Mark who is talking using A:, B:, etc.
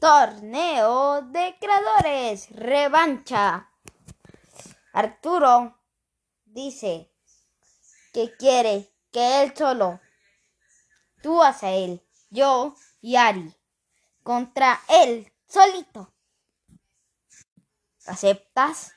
A: Torneo de creadores, revancha. Arturo dice que quiere que él solo, tú hacia él, yo y Ari, contra él solito. ¿Aceptas?